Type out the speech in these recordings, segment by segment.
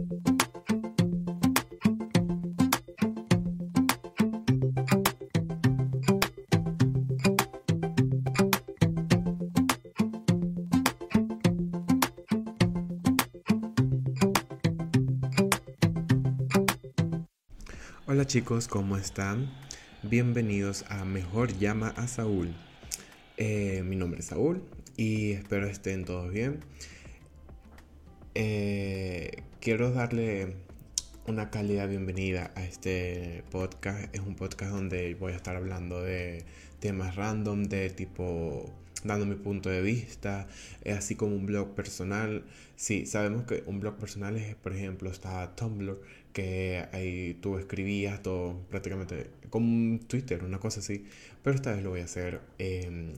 Hola chicos, ¿cómo están? Bienvenidos a Mejor Llama a Saúl. Eh, mi nombre es Saúl y espero estén todos bien. Eh, quiero darle una cálida bienvenida a este podcast. Es un podcast donde voy a estar hablando de temas random, de tipo dando mi punto de vista, así como un blog personal. Sí, sabemos que un blog personal es, por ejemplo, está Tumblr, que ahí tú escribías todo prácticamente como Twitter, una cosa así, pero esta vez lo voy a hacer en,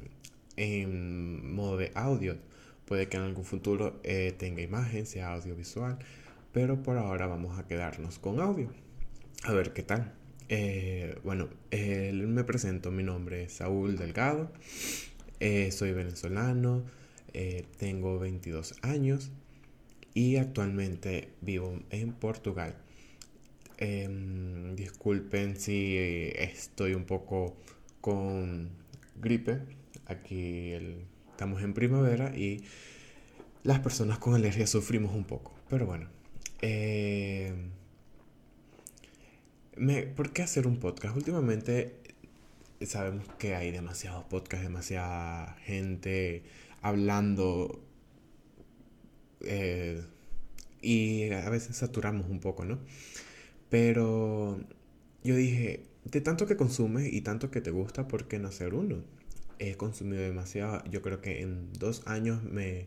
modo de audio. Puede que en algún futuro eh, tenga imagen, sea audiovisual, pero por ahora vamos a quedarnos con audio. A ver qué tal. Eh, bueno, me presento, mi nombre es Saúl Delgado, eh, soy venezolano, tengo 22 años y actualmente vivo en Portugal. Em, disculpen si estoy un poco con gripe. Aquí estamos en primavera y las personas con alergia sufrimos un poco. Pero bueno. Em, ¿Por qué hacer un podcast? Últimamente sabemos que hay demasiados podcasts, demasiada gente hablando. Eh, y a veces saturamos un poco, ¿no? Pero yo dije, de tanto que consumes y tanto que te gusta, ¿por qué no hacer uno? He consumido demasiado. Yo creo que en dos años me,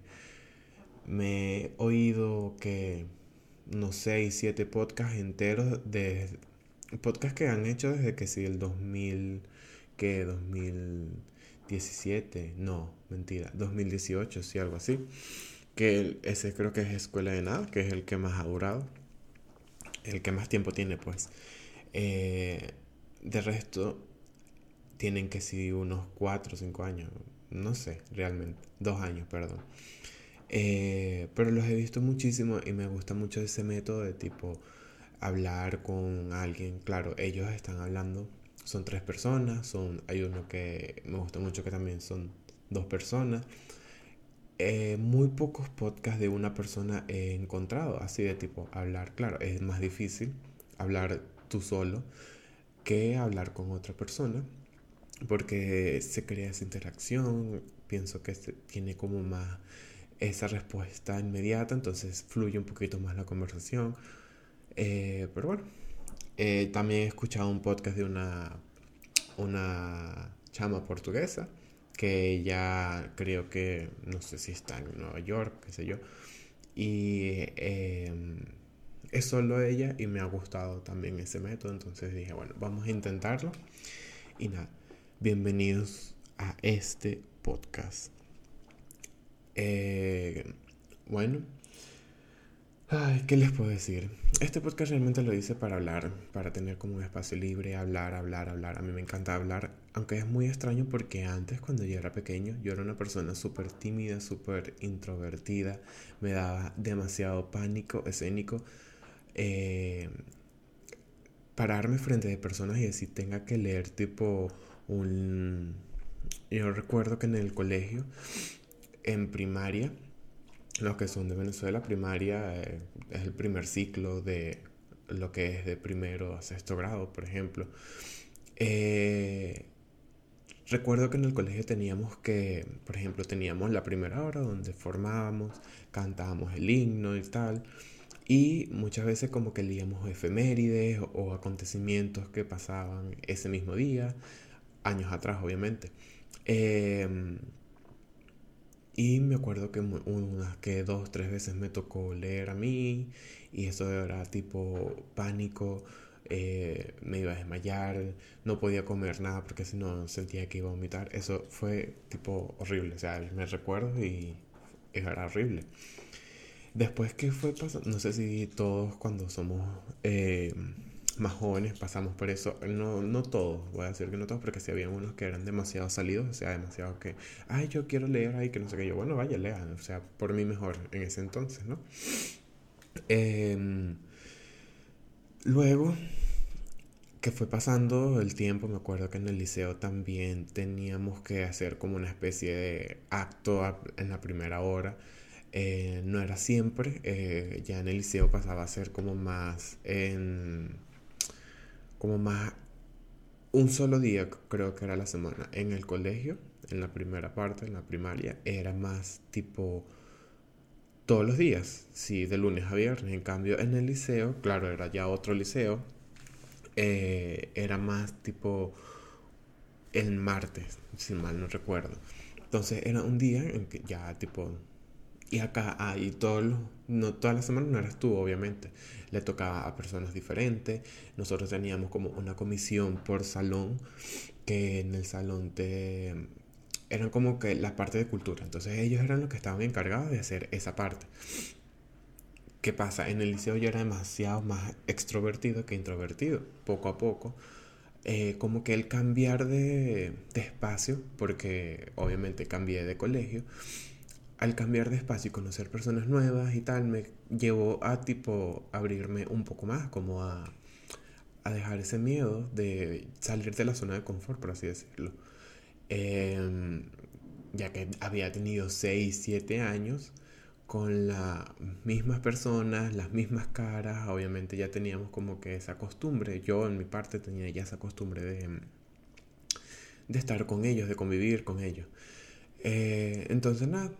me he oído que, no sé, siete podcasts enteros de podcasts que han hecho desde que sí, el 2000, que 2017, no, mentira, 2018, sí, algo así. Que ese creo que es Escuela de Nada, que es el que más ha durado el que más tiempo tiene, pues. Eh, de resto, tienen que ser unos 4 o 5 años, no sé, realmente, 2 años, perdón. Eh, pero los he visto muchísimo y me gusta mucho ese método de tipo hablar con alguien. Claro, ellos están hablando, son tres personas, son, hay uno que me gusta mucho que también son dos personas. Eh, muy pocos podcasts de una persona he encontrado, así de tipo hablar, claro, es más difícil hablar tú solo que hablar con otra persona, porque se crea esa interacción, pienso que tiene como más esa respuesta inmediata, entonces fluye un poquito más la conversación. Eh, pero bueno, eh, también he escuchado un podcast de una, una chama portuguesa que ya creo que, no sé si está en Nueva York, qué sé yo. Y em, es solo ella y me ha gustado también ese método, entonces dije, bueno, vamos a intentarlo. Y nada, bienvenidos a este podcast. Eh, bueno, Ay, ¿qué les puedo decir? Este podcast realmente lo hice para hablar, para tener como un espacio libre, hablar, hablar, hablar. A mí me encanta hablar, aunque es muy extraño porque antes cuando yo era pequeño yo era una persona súper tímida, súper introvertida, me daba demasiado pánico escénico. Eh, pararme frente a personas y decir tenga que leer tipo un... Yo recuerdo que en el colegio, en primaria, los que son de Venezuela, primaria eh, es el primer ciclo de lo que es de primero a sexto grado, por ejemplo. Eh, recuerdo que en el colegio teníamos que, por ejemplo, teníamos la primera hora donde formábamos, cantábamos el himno y tal. Y muchas veces como que leíamos efemérides o acontecimientos que pasaban ese mismo día, años atrás obviamente. Eh, y me acuerdo que unas que dos, tres veces me tocó leer a mí y eso era tipo pánico, eh, me iba a desmayar, no podía comer nada porque si no sentía que iba a vomitar. Eso fue tipo horrible, o sea, me recuerdo y era horrible. Después que fue pasando, no sé si todos cuando somos... Eh, más jóvenes pasamos por eso. No, no todos, voy a decir que no todos, porque si había unos que eran demasiado salidos, o sea, demasiado que, ay, yo quiero leer ahí, que no sé qué, yo, bueno, vaya, lean, o sea, por mí mejor en ese entonces, ¿no? Em, luego que fue pasando el tiempo, me acuerdo que en el liceo también teníamos que hacer como una especie de acto en la primera hora. Eh, no era siempre, eh, ya en el liceo pasaba a ser como más en, como más un solo día creo que era la semana. En el colegio, en la primera parte, en la primaria, era más tipo todos los días, sí, de lunes a viernes. En cambio, en el liceo, claro, era ya otro liceo, eh, era más tipo el martes, si mal no recuerdo. Entonces era un día en que ya tipo... Y acá, ahí todos no toda la semana no eras tú, obviamente. Le tocaba a personas diferentes. Nosotros teníamos como una comisión por salón, que en el salón te... Eran como que la parte de cultura. Entonces ellos eran los que estaban encargados de hacer esa parte. ¿Qué pasa? En el liceo yo era demasiado más extrovertido que introvertido, poco a poco. Eh, como que el cambiar de, de, espacio, porque obviamente cambié de colegio, al cambiar de espacio y conocer personas nuevas y tal, me llevó a tipo abrirme un poco más, como a, a dejar ese miedo de salir de la zona de confort, por así decirlo. Em, ya que había tenido 6, 7 años con las mismas personas, las mismas caras, obviamente ya teníamos como que esa costumbre, yo en mi parte tenía ya esa costumbre de, de estar con ellos, de convivir con ellos. Eh, entonces nada,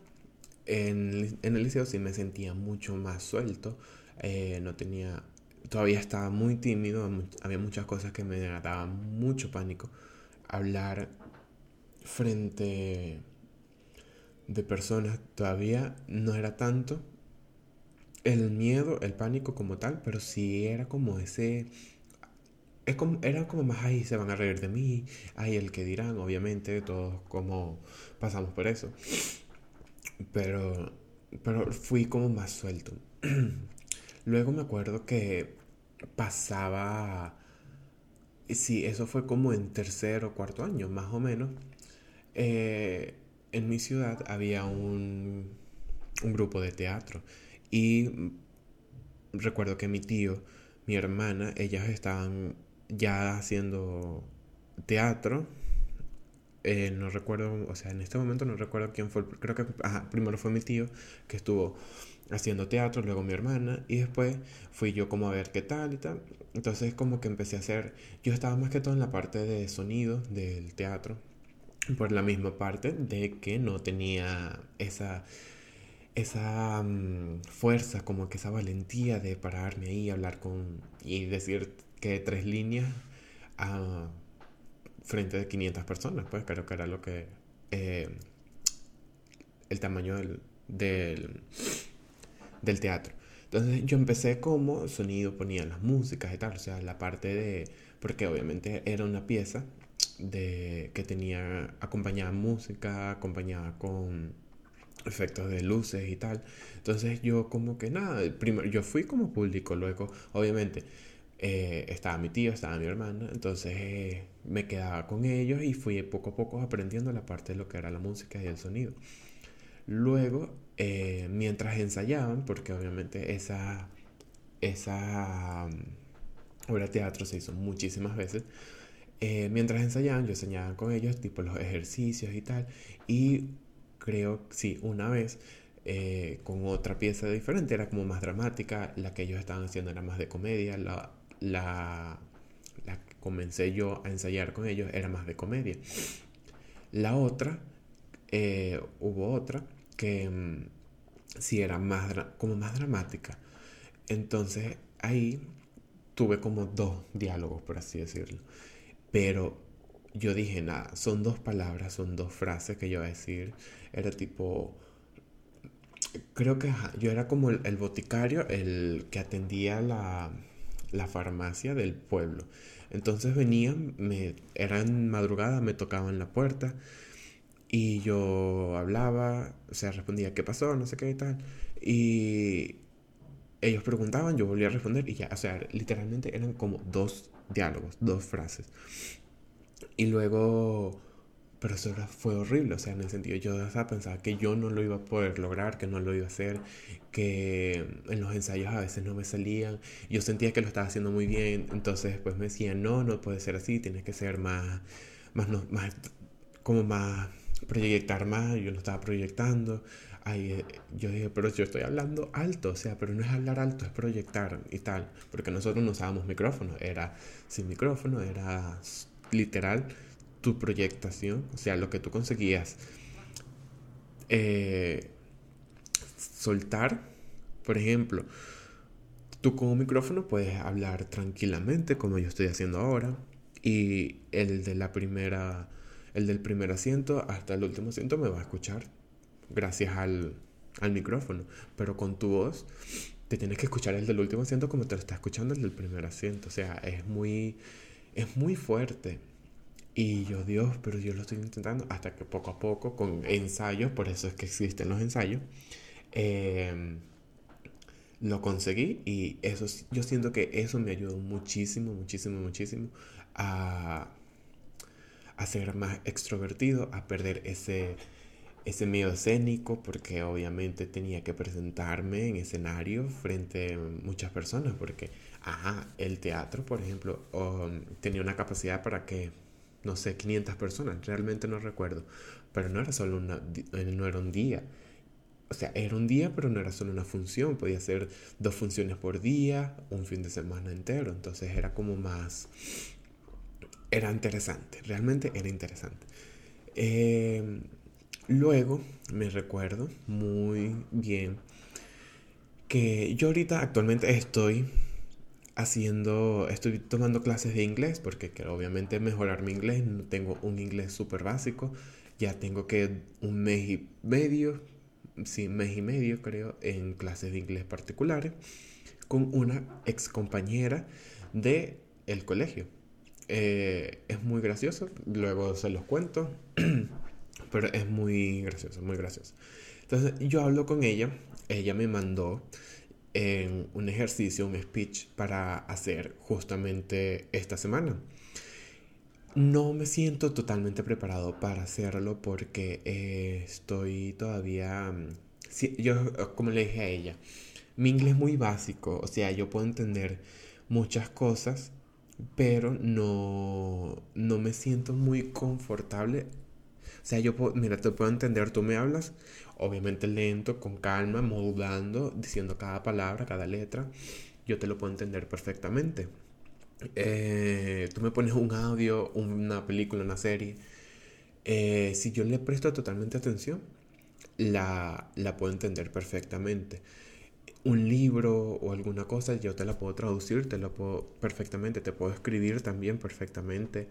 en, el liceo sí me sentía mucho más suelto, eh, no tenía, todavía estaba muy tímido, había muchas cosas que me daban mucho pánico, hablar frente de personas todavía no era tanto el miedo, el pánico como tal, pero sí era como ese... Es como, era como más ahí, se van a reír de mí, hay el que dirán, obviamente, todos como pasamos por eso. Pero, pero fui como más suelto. Luego me acuerdo que pasaba, sí, eso fue como en tercer o cuarto año, más o menos. Eh, en mi ciudad había un, un grupo de teatro y recuerdo que mi tío, mi hermana, ellas estaban ya haciendo teatro. Eh, no recuerdo, o sea, en este momento no recuerdo quién fue, creo que primero fue mi tío que estuvo haciendo teatro, luego mi hermana y después fui yo como a ver qué tal y tal. Entonces como que empecé a hacer, yo estaba más que todo en la parte de sonido del teatro por la misma parte de que no tenía esa, esa mm, fuerza, como que esa valentía de pararme ahí, hablar con y decir que tres líneas a frente de 500 personas, pues creo que era lo que eh, el tamaño del, del, del teatro. Entonces yo empecé como sonido, ponía las músicas y tal, o sea, la parte de, porque obviamente era una pieza de, que tenía acompañada música, acompañada con efectos de luces y tal. Entonces yo como que nada, primero yo fui como público, luego obviamente eh, estaba mi tío, estaba mi hermana, entonces eh, me quedaba con ellos y fui poco a poco aprendiendo la parte de lo que era la música y el sonido. Luego, eh, mientras ensayaban, porque obviamente esa, esa mm, obra de teatro se hizo muchísimas veces, mientras ensayaban, yo enseñaba con ellos, tipo los ejercicios y tal. Y creo, sí, una vez, con otra pieza diferente, era como más dramática. La que ellos estaban haciendo era más de comedia. La, la, que comencé yo a ensayar con ellos era más de comedia. La otra, eh, hubo otra que mm, sí era más, como más dramática. Entonces ahí tuve como dos diálogos, por así decirlo. Pero yo dije, nada, son dos palabras, son dos frases que yo iba a decir. Era tipo, creo que yo era como el, boticario, el que atendía la, la, farmacia del pueblo. Entonces venían, me, eran madrugada, me tocaban la puerta y yo hablaba, o sea, respondía qué pasó, no sé qué y tal. Y ellos preguntaban, yo volvía a responder y ya, o sea, literalmente eran como dos diálogos, dos frases. Y luego pero eso fue horrible, o sea, en el sentido, yo pensaba que yo no lo iba a poder lograr, que no lo iba a hacer, que en los ensayos a veces no me salían, yo sentía que lo estaba haciendo muy bien, entonces después me decían, no, no puede ser así, tienes que ser más, más, más como más, proyectar más, yo no estaba proyectando, Ay, yo dije, pero yo estoy hablando alto, o sea, pero no es hablar alto, es proyectar y tal, porque nosotros no usábamos micrófono, era sin micrófono, era literal tu proyectación, o sea, lo que tú conseguías eh, soltar, por ejemplo, tú con un micrófono puedes hablar tranquilamente, como yo estoy haciendo ahora, y el de la primera, el del primer asiento hasta el último asiento me va a escuchar gracias al, al micrófono, pero con tu voz te tienes que escuchar el del último asiento como te lo está escuchando el del primer asiento, o sea, es muy, es muy fuerte. Y yo, Dios, pero yo lo estoy intentando hasta que poco a poco, con ensayos, por eso es que existen los ensayos, em, lo conseguí y eso, yo siento que eso me ayudó muchísimo, muchísimo, muchísimo a, ser más extrovertido, a perder ese, ese miedo escénico, porque obviamente tenía que presentarme en escenario frente a muchas personas, porque, ajá, el teatro, por ejemplo, um, tenía una capacidad para que no sé, 500 personas, realmente no recuerdo, pero no era solo una, eh, no era un día. O sea, era un día, pero no era solo una función, podía ser dos funciones por día, un fin de semana entero, entonces era como más, era interesante, realmente era interesante. Em, luego me recuerdo muy bien que yo ahorita actualmente estoy haciendo, estoy tomando clases de inglés porque quiero obviamente mejorar mi inglés. Tengo un inglés súper básico. Ya tengo que un mes y medio, sí, mes y medio creo, en clases de inglés particulares con una ex compañera de colegio. Eh, es muy gracioso, luego se los cuento, pero es muy gracioso, muy gracioso. Entonces yo hablo con ella, ella me mandó en un ejercicio, un speech para hacer justamente esta semana. No me siento totalmente preparado para hacerlo porque eh, estoy todavía... Mm, yo, como le dije a ella, mi inglés es muy básico, o sea, yo puedo entender muchas cosas, pero no, no me siento muy confortable. O sea, yo puedo, mira, te puedo entender, tú me hablas obviamente lento, con calma, modulando, diciendo cada palabra, cada letra, yo te lo puedo entender perfectamente. Eh, tú me pones un audio, una película, una serie, eh, si yo le presto totalmente atención, la, la puedo entender perfectamente. Un libro o alguna cosa, yo te la puedo traducir, te lo puedo perfectamente, te puedo escribir también perfectamente.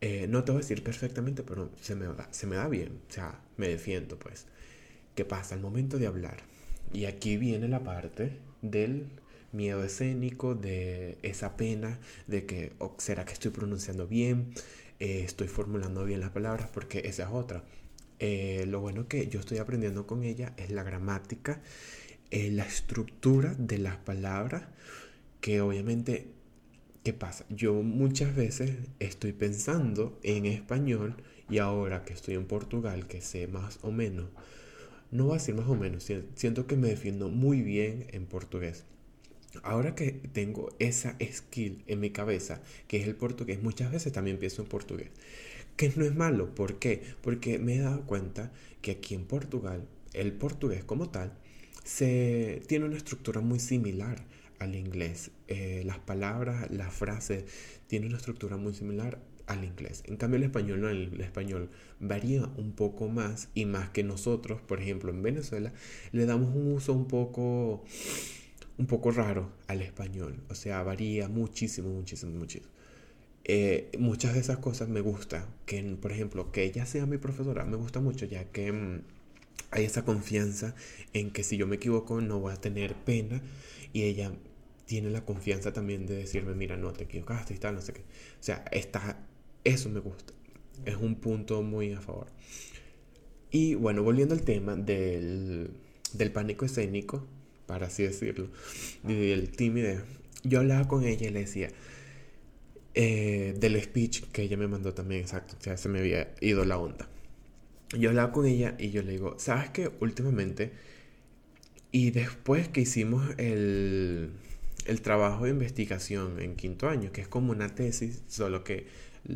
Eh, no te voy a decir perfectamente, pero se me, da, se me da bien, o sea, me defiendo pues. ¿Qué pasa al momento de hablar? Y aquí viene la parte del miedo escénico, de esa pena, de que oh, será que estoy pronunciando bien, eh, estoy formulando bien las palabras, porque esa es otra. Eh, lo bueno que yo estoy aprendiendo con ella es la gramática, la estructura de las palabras, que obviamente, ¿qué pasa? Yo muchas veces estoy pensando en español y ahora que estoy en Portugal, que sé más o menos no voy a decir más o menos, siento que me defiendo muy bien en portugués. Ahora que tengo esa skill en mi cabeza, que es el portugués, muchas veces también pienso en portugués. Que no es malo, ¿por qué? Porque me he dado cuenta que aquí en Portugal, el portugués como tal, se tiene una estructura muy similar al inglés. Eh, las palabras, las frases, tienen una estructura muy similar al inglés. En cambio el español no, el, español varía un poco más y más que nosotros, por ejemplo, en Venezuela le damos un uso un poco un poco raro al español, o sea, varía muchísimo, muchísimo, muchísimo. Eh, muchas de esas cosas me gusta, que por ejemplo, que ella sea mi profesora, me gusta mucho ya que mm, hay esa confianza en que si yo me equivoco no voy a tener pena y ella tiene la confianza también de decirme, mira, no te equivocaste y tal, no sé qué. O sea, está eso me gusta. Es un punto muy a favor. Y bueno, volviendo al tema del, del pánico escénico, para así decirlo, del tímido, yo hablaba con ella y le decía, eh, del speech que ella me mandó también, exacto, o sea, se me había ido la onda. Yo hablaba con ella y yo le digo, ¿sabes qué? Últimamente, y después que hicimos el, el trabajo de investigación en quinto año, que es como una tesis, solo que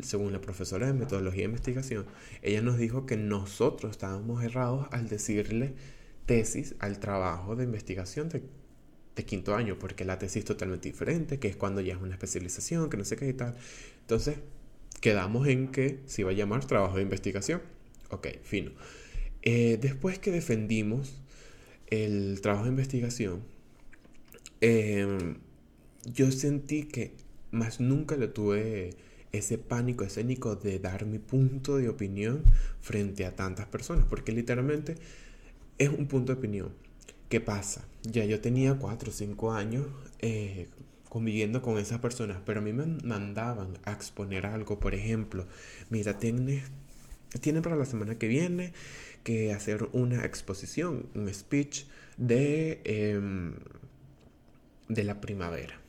según la profesora de metodología de investigación, ella nos dijo que nosotros estábamos errados al decirle tesis al trabajo de investigación de, quinto año, porque la tesis es totalmente diferente, que es cuando ya es una especialización, que no sé qué y tal. Entonces, quedamos en que se iba a llamar trabajo de investigación. Ok, fino. Eh, después que defendimos el trabajo de investigación, em, yo sentí que más nunca le tuve ese pánico escénico de dar mi punto de opinión frente a tantas personas, porque literalmente es un punto de opinión. ¿Qué pasa? Ya yo tenía 4 o 5 años eh, conviviendo con esas personas, pero a mí me mandaban a exponer algo, por ejemplo, mira, tienes, tiene para la semana que viene que hacer una exposición, un speech de, em, de la primavera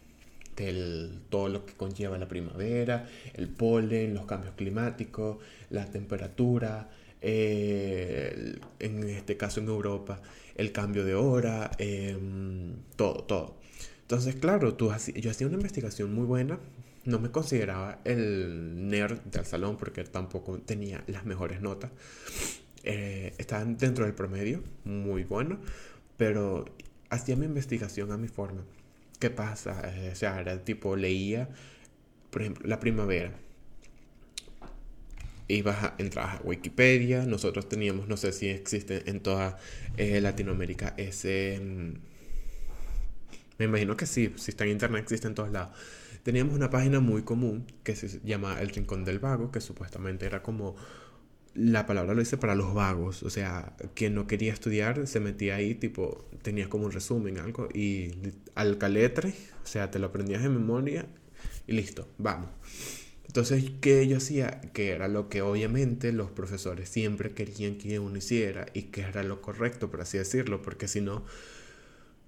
del, todo lo que conlleva la primavera, el polen, los cambios climáticos, la temperatura, eh, en este caso en Europa, el cambio de hora, em, todo, todo. Entonces, claro, tú, yo hacía una investigación muy buena. No me consideraba el nerd del salón porque tampoco tenía las mejores notas. Eh, dentro del promedio, muy bueno, pero hacía mi investigación a mi forma. ¿Qué pasa? Eh, o sea, era tipo, leía, por ejemplo, la primavera ibas a, entrabas a Wikipedia, nosotros teníamos, no sé si existe en toda eh, Latinoamérica ese... Mm, me imagino que sí, si está en internet existe en todos lados. Teníamos una página muy común que se llama El Rincón del Vago, que supuestamente era como la palabra lo dice para los vagos, o sea, quien no quería estudiar se metía ahí, tipo, tenías como un resumen, algo, y al caletre, o sea, te lo aprendías de memoria y listo, vamos. Entonces, ¿qué yo hacía? Que era lo que obviamente los profesores siempre querían que uno hiciera y que era lo correcto, por así decirlo, porque si no,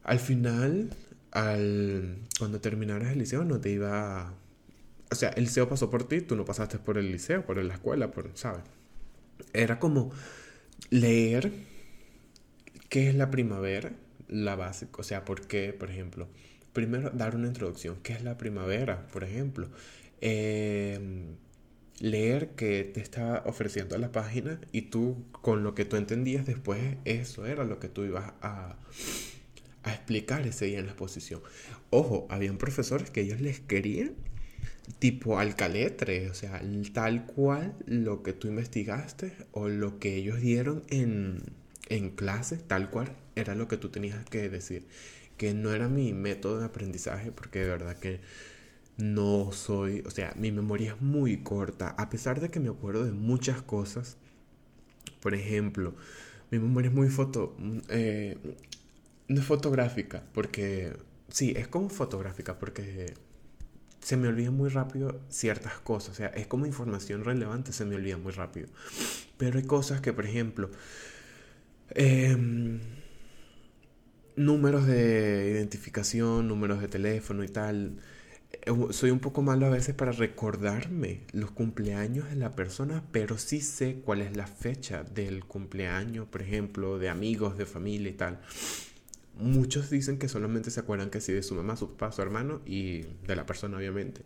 al final, al, cuando terminaras el liceo no te iba... O sea, el liceo pasó por ti, tú no pasaste por el liceo, por la escuela, por, ¿sabes? Era como leer qué es la primavera, la base, o sea, por qué, por ejemplo. Primero, dar una introducción. ¿Qué es la primavera, por ejemplo? Em, leer que te estaba ofreciendo la página y tú con lo que tú entendías después eso era lo que tú ibas a, a explicar ese día en la exposición. Ojo, habían profesores que ellos les querían tipo alcaletre, o sea, tal cual lo que tú investigaste o lo que ellos dieron en, en clase, tal cual era lo que tú tenías que decir. Que no era mi método de aprendizaje porque de verdad que no soy, o sea, mi memoria es muy corta, a pesar de que me acuerdo de muchas cosas. Por ejemplo, mi memoria es muy foto, eh, no es fotográfica, porque sí, es como fotográfica, porque se me olvidan muy rápido ciertas cosas, o sea, es como información relevante, se me olvida muy rápido. Pero hay cosas que, por ejemplo, em, números de identificación, números de teléfono y tal eh, soy un poco malo a veces para recordarme los cumpleaños de la persona, pero sí sé cuál es la fecha del cumpleaños, por ejemplo, de amigos, de familia y tal. Muchos dicen que solamente se acuerdan que sí de su mamá, su papá, su hermano y de la persona, obviamente.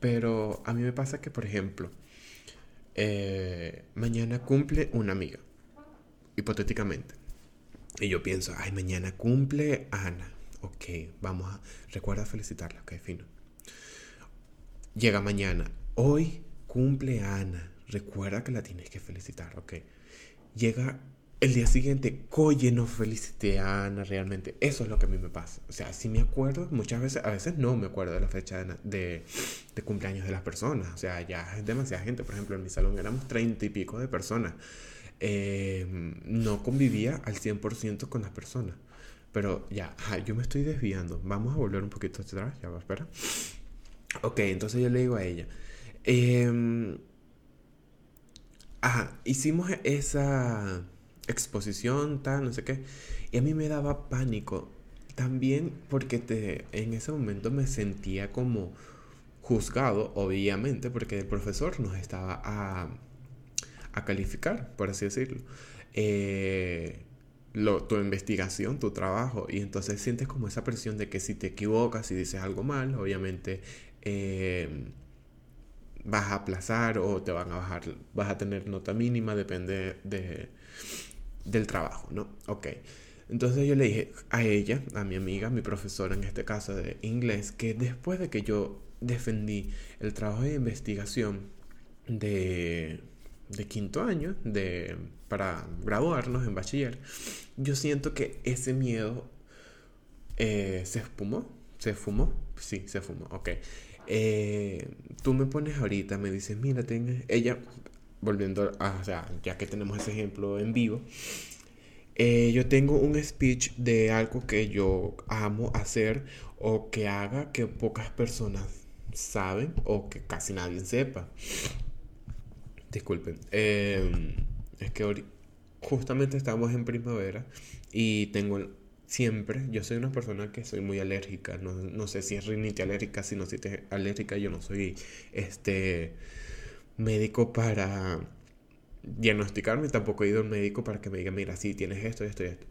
Pero a mí me pasa que, por ejemplo, eh, mañana cumple una amiga, hipotéticamente. Y yo pienso, ay, mañana cumple Ana Ok, vamos a... Recuerda felicitarla, ok, fino. Llega mañana. Hoy cumple Ana. Recuerda que la tienes que felicitar, ok. Llega el día siguiente, oye, no felicité a Ana realmente. Eso es lo que a mí me pasa. O sea, sí me acuerdo, muchas veces, a veces no me acuerdo de la fecha de, de, cumpleaños de las personas. O sea, ya es demasiada gente. Por ejemplo, en mi salón éramos treinta y pico de personas. Eh, no convivía al 100% con las personas. Pero ya, yo me estoy desviando. Vamos a volver un poquito atrás. Ya va, espera. Ok, entonces yo le digo a ella. Em, ajá, hicimos esa exposición, tal, no sé qué. Y a mí me daba pánico. También porque te, en ese momento me sentía como juzgado, obviamente, porque el profesor nos estaba a, a calificar, por así decirlo. Eh, lo, tu investigación, tu trabajo, y entonces sientes como esa presión de que si te equivocas, y dices algo mal, obviamente eh, vas a aplazar o te van a bajar, vas a tener nota mínima, depende de, del trabajo, ¿no? Ok. Entonces yo le dije a ella, a mi amiga, mi profesora en este caso de inglés, que después de que yo defendí el trabajo de investigación de, quinto año, de, para graduarnos en bachiller, yo siento que ese miedo eh, se espumó, se fumó, sí, se fumó, ok. Eh, tú me pones ahorita, me dices, mira, tengo... ella, volviendo a, o sea, ya que tenemos ese ejemplo en vivo, eh, yo tengo un speech de algo que yo amo hacer o que haga que pocas personas saben o que casi nadie sepa. Disculpen. Em, es que justamente estamos en primavera y tengo siempre, yo soy una persona que soy muy alérgica, no, sé si es rinite alérgica, si no si es alérgica, yo no soy este médico para diagnosticarme, tampoco he ido al médico para que me diga, mira, sí, tienes esto, esto y esto.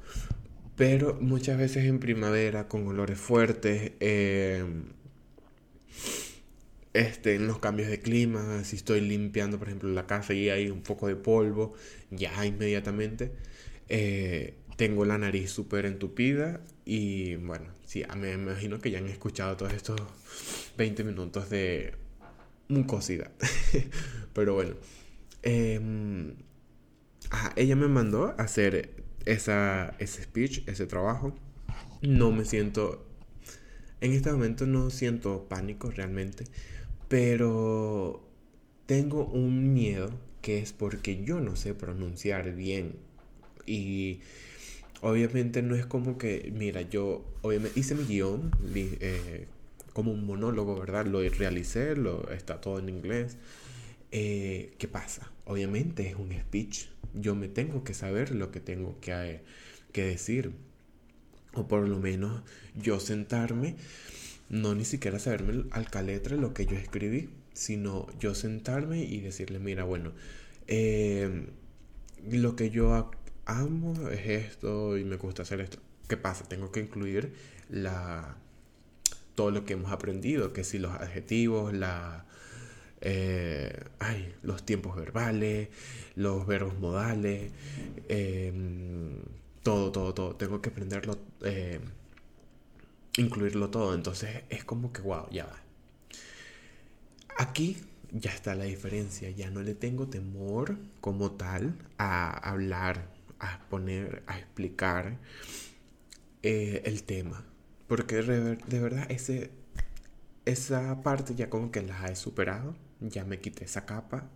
Pero muchas veces en primavera, con olores fuertes, em, este, en los cambios de clima, si estoy limpiando, por ejemplo, la casa y hay un poco de polvo, ya inmediatamente eh, tengo la nariz súper entupida y bueno, sí, me, imagino que ya han escuchado todos estos 20 minutos de mucosidad. Pero bueno, em, ella me mandó a hacer esa, ese speech, ese trabajo. No me siento, en este momento no siento pánico realmente, pero tengo un miedo que es porque yo no sé pronunciar bien y obviamente no es como que, mira, yo obviamente hice mi guion eh, como un monólogo, ¿verdad? Lo realicé, está todo en inglés. Eh, ¿Qué pasa? Obviamente es un speech. Yo me tengo que saber lo que tengo que, que decir. O por lo menos yo sentarme, no ni siquiera saberme al caletre lo que yo escribí, sino yo sentarme y decirle, mira, bueno, eh, lo que yo amo es esto y me gusta hacer esto. ¿Qué pasa? Tengo que incluir la, todo lo que hemos aprendido, que si los adjetivos, la, eh, ay, los tiempos verbales, los verbos modales, em, todo, todo, todo. Tengo que aprenderlo, eh, incluirlo todo. Entonces es como que, wow, ya va. Aquí ya está la diferencia. Ya no le tengo temor como tal a hablar a exponer, a explicar eh, el tema. Porque de, verdad ese, esa parte ya como que la he superado. Ya me quité esa capa.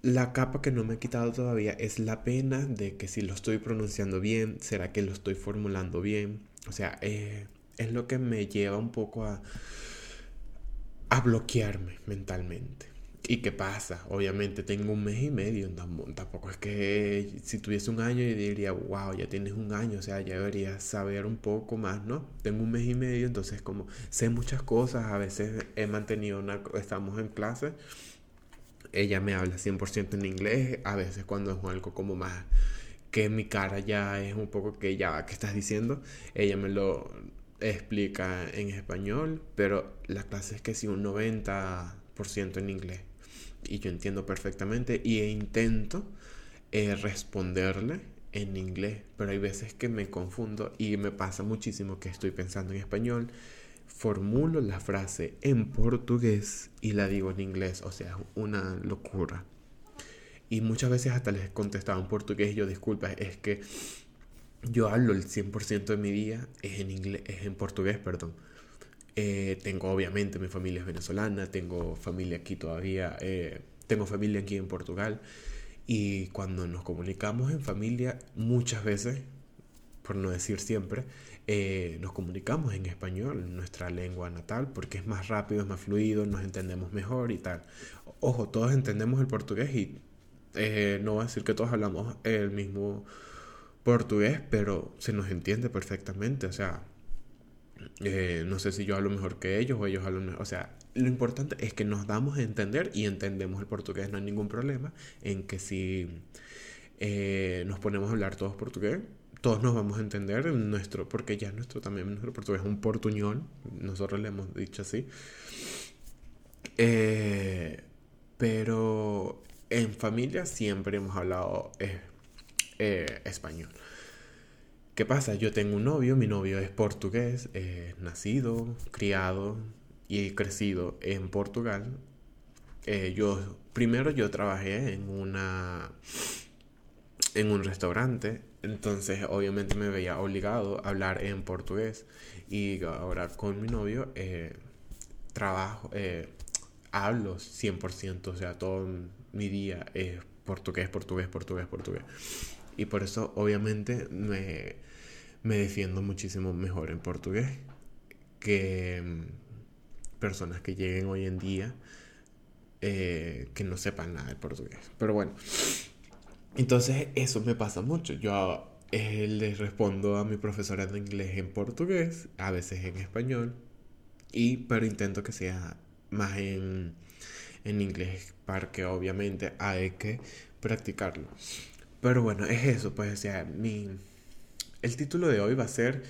La capa que no me he quitado todavía es la pena de que si lo estoy pronunciando bien, será que lo estoy formulando bien. O sea, eh, es lo que me lleva un poco a, a bloquearme mentalmente. ¿Y qué pasa? Obviamente tengo un mes y medio, tampoco es que si tuviese un año y diría, wow, ya tienes un año, o sea, ya deberías saber un poco más, ¿no? Tengo un mes y medio, entonces como sé muchas cosas, a veces he mantenido una, estamos en clase, ella me habla 100% en inglés, a veces cuando es algo como más que mi cara ya es un poco que ya, ¿qué estás diciendo? Ella me lo explica en español, pero la clase es que sí un 90% en inglés y yo entiendo perfectamente y intento eh, responderle en inglés, pero hay veces que me confundo y me pasa muchísimo que estoy pensando en español, formulo la frase en portugués y la digo en inglés, o sea, una locura. Y muchas veces hasta les contestaba en portugués yo disculpa, es que yo hablo el 100% de mi día es en inglés, es en portugués, perdón eh, tengo obviamente mi familia es venezolana, tengo familia aquí todavía, eh, tengo familia aquí en Portugal y cuando nos comunicamos en familia muchas veces, por no decir siempre, eh, nos comunicamos en español, nuestra lengua natal, porque es más rápido, es más fluido, nos entendemos mejor y tal. Ojo, todos entendemos el portugués y no voy a decir que todos hablamos el mismo portugués, pero se nos entiende perfectamente, o sea, Eh, no sé si yo hablo mejor que ellos o ellos hablan mejor. O sea, lo importante es que nos damos a entender y entendemos el portugués. No hay ningún problema en que si eh, nos ponemos a hablar todos portugués, todos nos vamos a entender nuestro, porque ya nuestro también nuestro portugués es un portuñol, nosotros le hemos dicho así. Eh, pero en familia siempre hemos hablado español. ¿Qué pasa? Yo tengo un novio, mi novio es portugués, nacido, criado y crecido en Portugal. Eh, yo primero yo trabajé en una en un restaurante, entonces obviamente me veía obligado a hablar en portugués y ahora con mi novio eh, trabajo, eh, hablo 100%, o sea, todo mi día es portugués, portugués, portugués, portugués. Y por eso obviamente me, me defiendo muchísimo mejor en portugués que mm, personas que lleguen hoy en día eh, que no sepan nada de portugués. Pero bueno, entonces eso me pasa mucho. Yo eh, les respondo a mi profesora de inglés en portugués, a veces en español, y pero intento que sea más en, en inglés, porque obviamente hay que practicarlo. Pero bueno, es eso, pues, o sea, mi, el título de hoy va a ser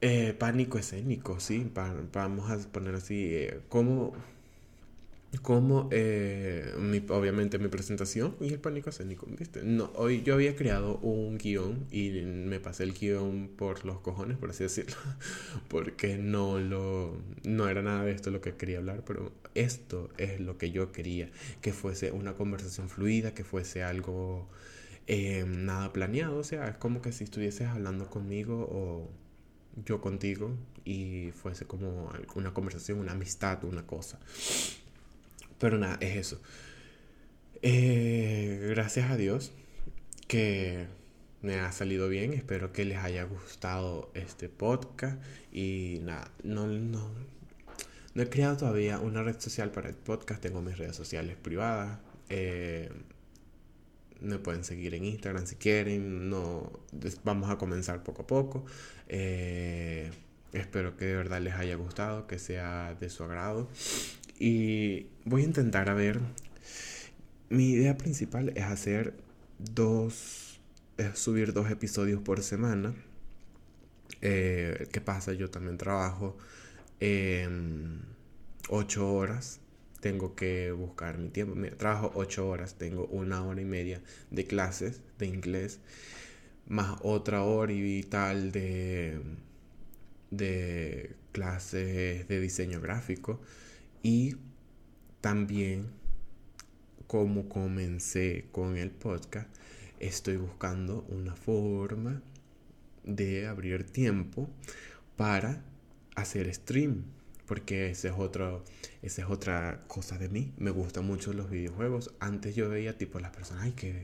eh, pánico escénico, sí, vamos a poner así, eh, como, como eh, obviamente mi presentación y el pánico escénico, ¿viste? No, hoy yo había creado un guion y me pasé el guion por los cojones, por así decirlo, porque no lo, no era nada de esto lo que quería hablar, pero esto es lo que yo quería, que fuese una conversación fluida, que fuese algo eh, nada planeado, o sea, es como que si estuvieses hablando conmigo o yo contigo y fuese como una conversación, una amistad, una cosa. Pero nada, es eso. Eh, gracias a Dios que me ha salido bien. Espero que les haya gustado este podcast. Y nada, no, no, no he creado todavía una red social para el podcast. Tengo mis redes sociales privadas. Eh, me pueden seguir en Instagram si quieren. No, vamos a comenzar poco a poco. Eh, espero que de verdad les haya gustado, que sea de su agrado. Y voy a intentar a ver. Mi idea principal es hacer dos. Subir dos episodios por semana. Eh, ¿Qué pasa? Yo también trabajo ocho horas tengo que buscar mi tiempo. trabajo ocho horas, tengo una hora y media de clases de inglés, más otra hora y tal de, de clases de diseño gráfico. Y también, como comencé con el podcast, estoy buscando una forma de abrir tiempo para hacer stream porque ese es otro, esa es otra cosa de mí. Me gustan mucho los videojuegos. Antes yo veía tipo las personas, ay, qué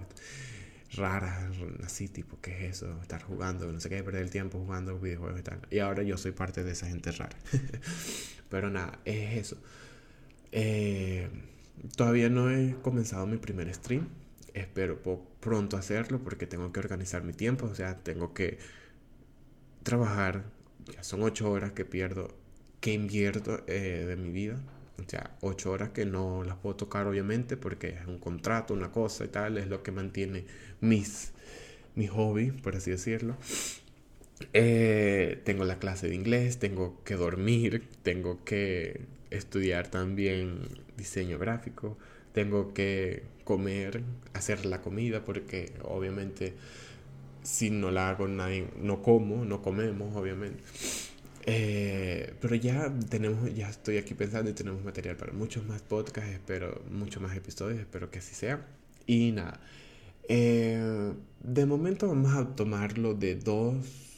raras, así tipo, ¿qué es eso? Estar jugando, no sé qué, perder el tiempo jugando videojuegos y tal. Y ahora yo soy parte de esa gente rara. Pero nada, es eso. Eh, todavía no he comenzado mi primer stream. Espero pronto hacerlo porque tengo que organizar mi tiempo. O sea, tengo que trabajar. Ya son ocho horas que pierdo que invierto eh, de mi vida. O sea, ocho horas que no las puedo tocar obviamente porque es un contrato, una cosa y tal, es lo que mantiene mis, mi hobby, por así decirlo. Eh, tengo la clase de inglés, tengo que dormir, tengo que estudiar también diseño gráfico, tengo que comer, hacer la comida porque obviamente si no la hago nadie, no como, no comemos obviamente. Eh, pero ya tenemos, ya estoy aquí pensando y tenemos material para muchos más podcasts, espero, muchos más episodios, espero que así sea. Y nada, eh, de momento vamos a tomarlo de dos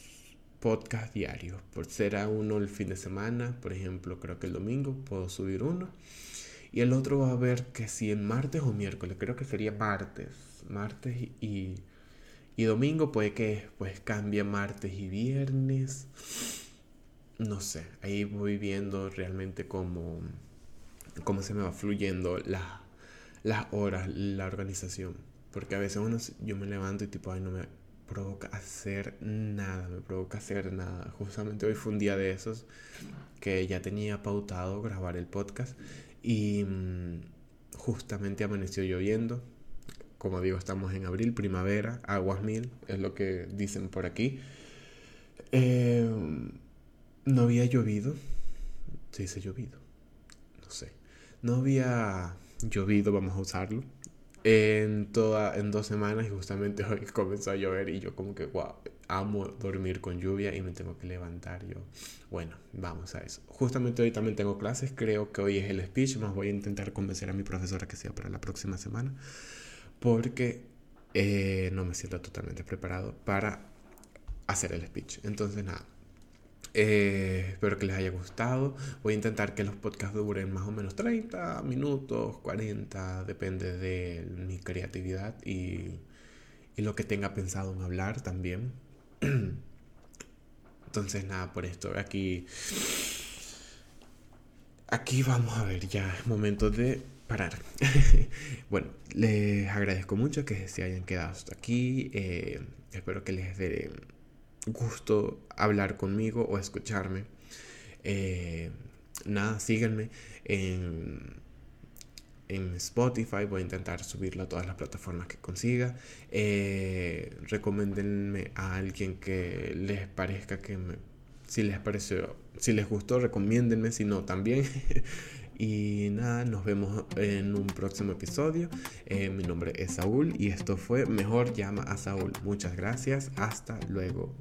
podcasts diarios, por será uno el fin de semana, por ejemplo, creo que el domingo puedo subir uno. Y el otro va a ver que si en martes o miércoles, creo que sería martes, martes y, y domingo, puede que pues cambie martes y viernes no sé, ahí voy viendo realmente cómo, cómo se me va fluyendo las horas, la organización. Porque a veces uno, yo me levanto y tipo, ay, no me, provoca hacer nada, me provoca hacer nada. Justamente hoy fue un día de esos que ya tenía pautado grabar el podcast y mm, justamente amaneció lloviendo. Como digo, estamos en abril, primavera, aguas mil, es lo que dicen por aquí. Eh, no había llovido. Se dice llovido. No sé. No había llovido, vamos a usarlo en, toda, en dos semanas y justamente hoy comenzó a llover y yo como que, wow, amo dormir con lluvia y me tengo que levantar yo. Bueno, vamos a eso. Justamente hoy también tengo clases, creo que hoy es el speech, más voy a intentar convencer a mi profesora que sea para la próxima semana porque eh, no me siento totalmente preparado para hacer el speech. Entonces nada, eh, espero que les haya gustado. Voy a intentar que los podcasts duren más o menos 30 minutos, 40, depende de mi creatividad y, y lo que tenga pensado en hablar también. Entonces nada, por esto aquí... Aquí vamos a ver, ya es momento de parar. bueno, les agradezco mucho que se hayan quedado hasta aquí. Eh, espero que les dé gusto hablar conmigo o escucharme. Eh, nada, síganme en, en Spotify. Voy a intentar subirlo a todas las plataformas que consiga. Eh, recomiéndenme a alguien que les parezca que si les pareció, si les gustó, recomiéndenme. Si no, también. Y nada, nos vemos en un próximo episodio. Eh, mi nombre es Saúl y esto fue Mejor llama a Saúl. Muchas gracias. Hasta luego.